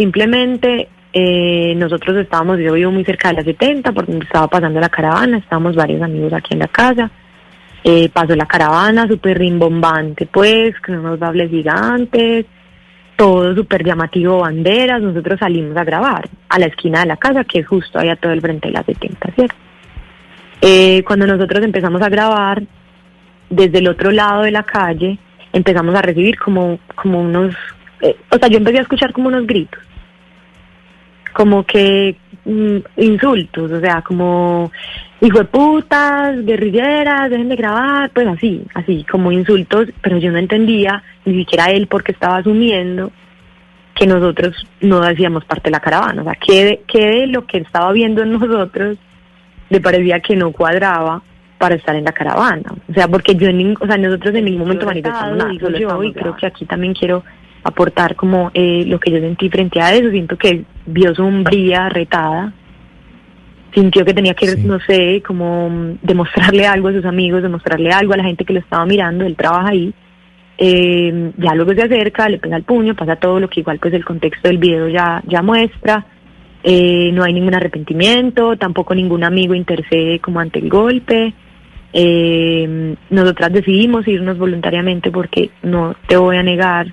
Simplemente eh, nosotros estábamos, yo vivo muy cerca de la 70, porque estaba pasando la caravana, estábamos varios amigos aquí en la casa. Eh, pasó la caravana súper rimbombante, pues, con unos bables gigantes, todo súper llamativo, banderas. Nosotros salimos a grabar a la esquina de la casa, que es justo allá todo el frente de la 70, ¿cierto? Eh, cuando nosotros empezamos a grabar, desde el otro lado de la calle, empezamos a recibir como, como unos, o sea, yo empecé a escuchar como unos gritos, como que mm, insultos, o sea, como hijo de putas, guerrilleras, dejen de grabar, pues así, así, como insultos, pero yo no entendía ni siquiera él porque estaba asumiendo que nosotros no hacíamos parte de la caravana, o sea, que de, que de lo que estaba viendo en nosotros le parecía que no cuadraba para estar en la caravana. O sea, porque yo, en, o sea, nosotros en ningún momento manifestamos nada, solo yo, y creo que aquí también quiero aportar como eh, lo que yo sentí frente a eso. Siento que vio sombría, retada, sintió que tenía que, Sí. no sé, como demostrarle algo a sus amigos, demostrarle algo a la gente que lo estaba mirando, él trabaja ahí. Eh, ya luego se acerca, le pega el puño, pasa todo lo que igual pues el contexto del video ya, ya muestra. Eh, no hay ningún arrepentimiento, tampoco ningún amigo intercede como ante el golpe. Eh, nosotras decidimos irnos voluntariamente porque no te voy a negar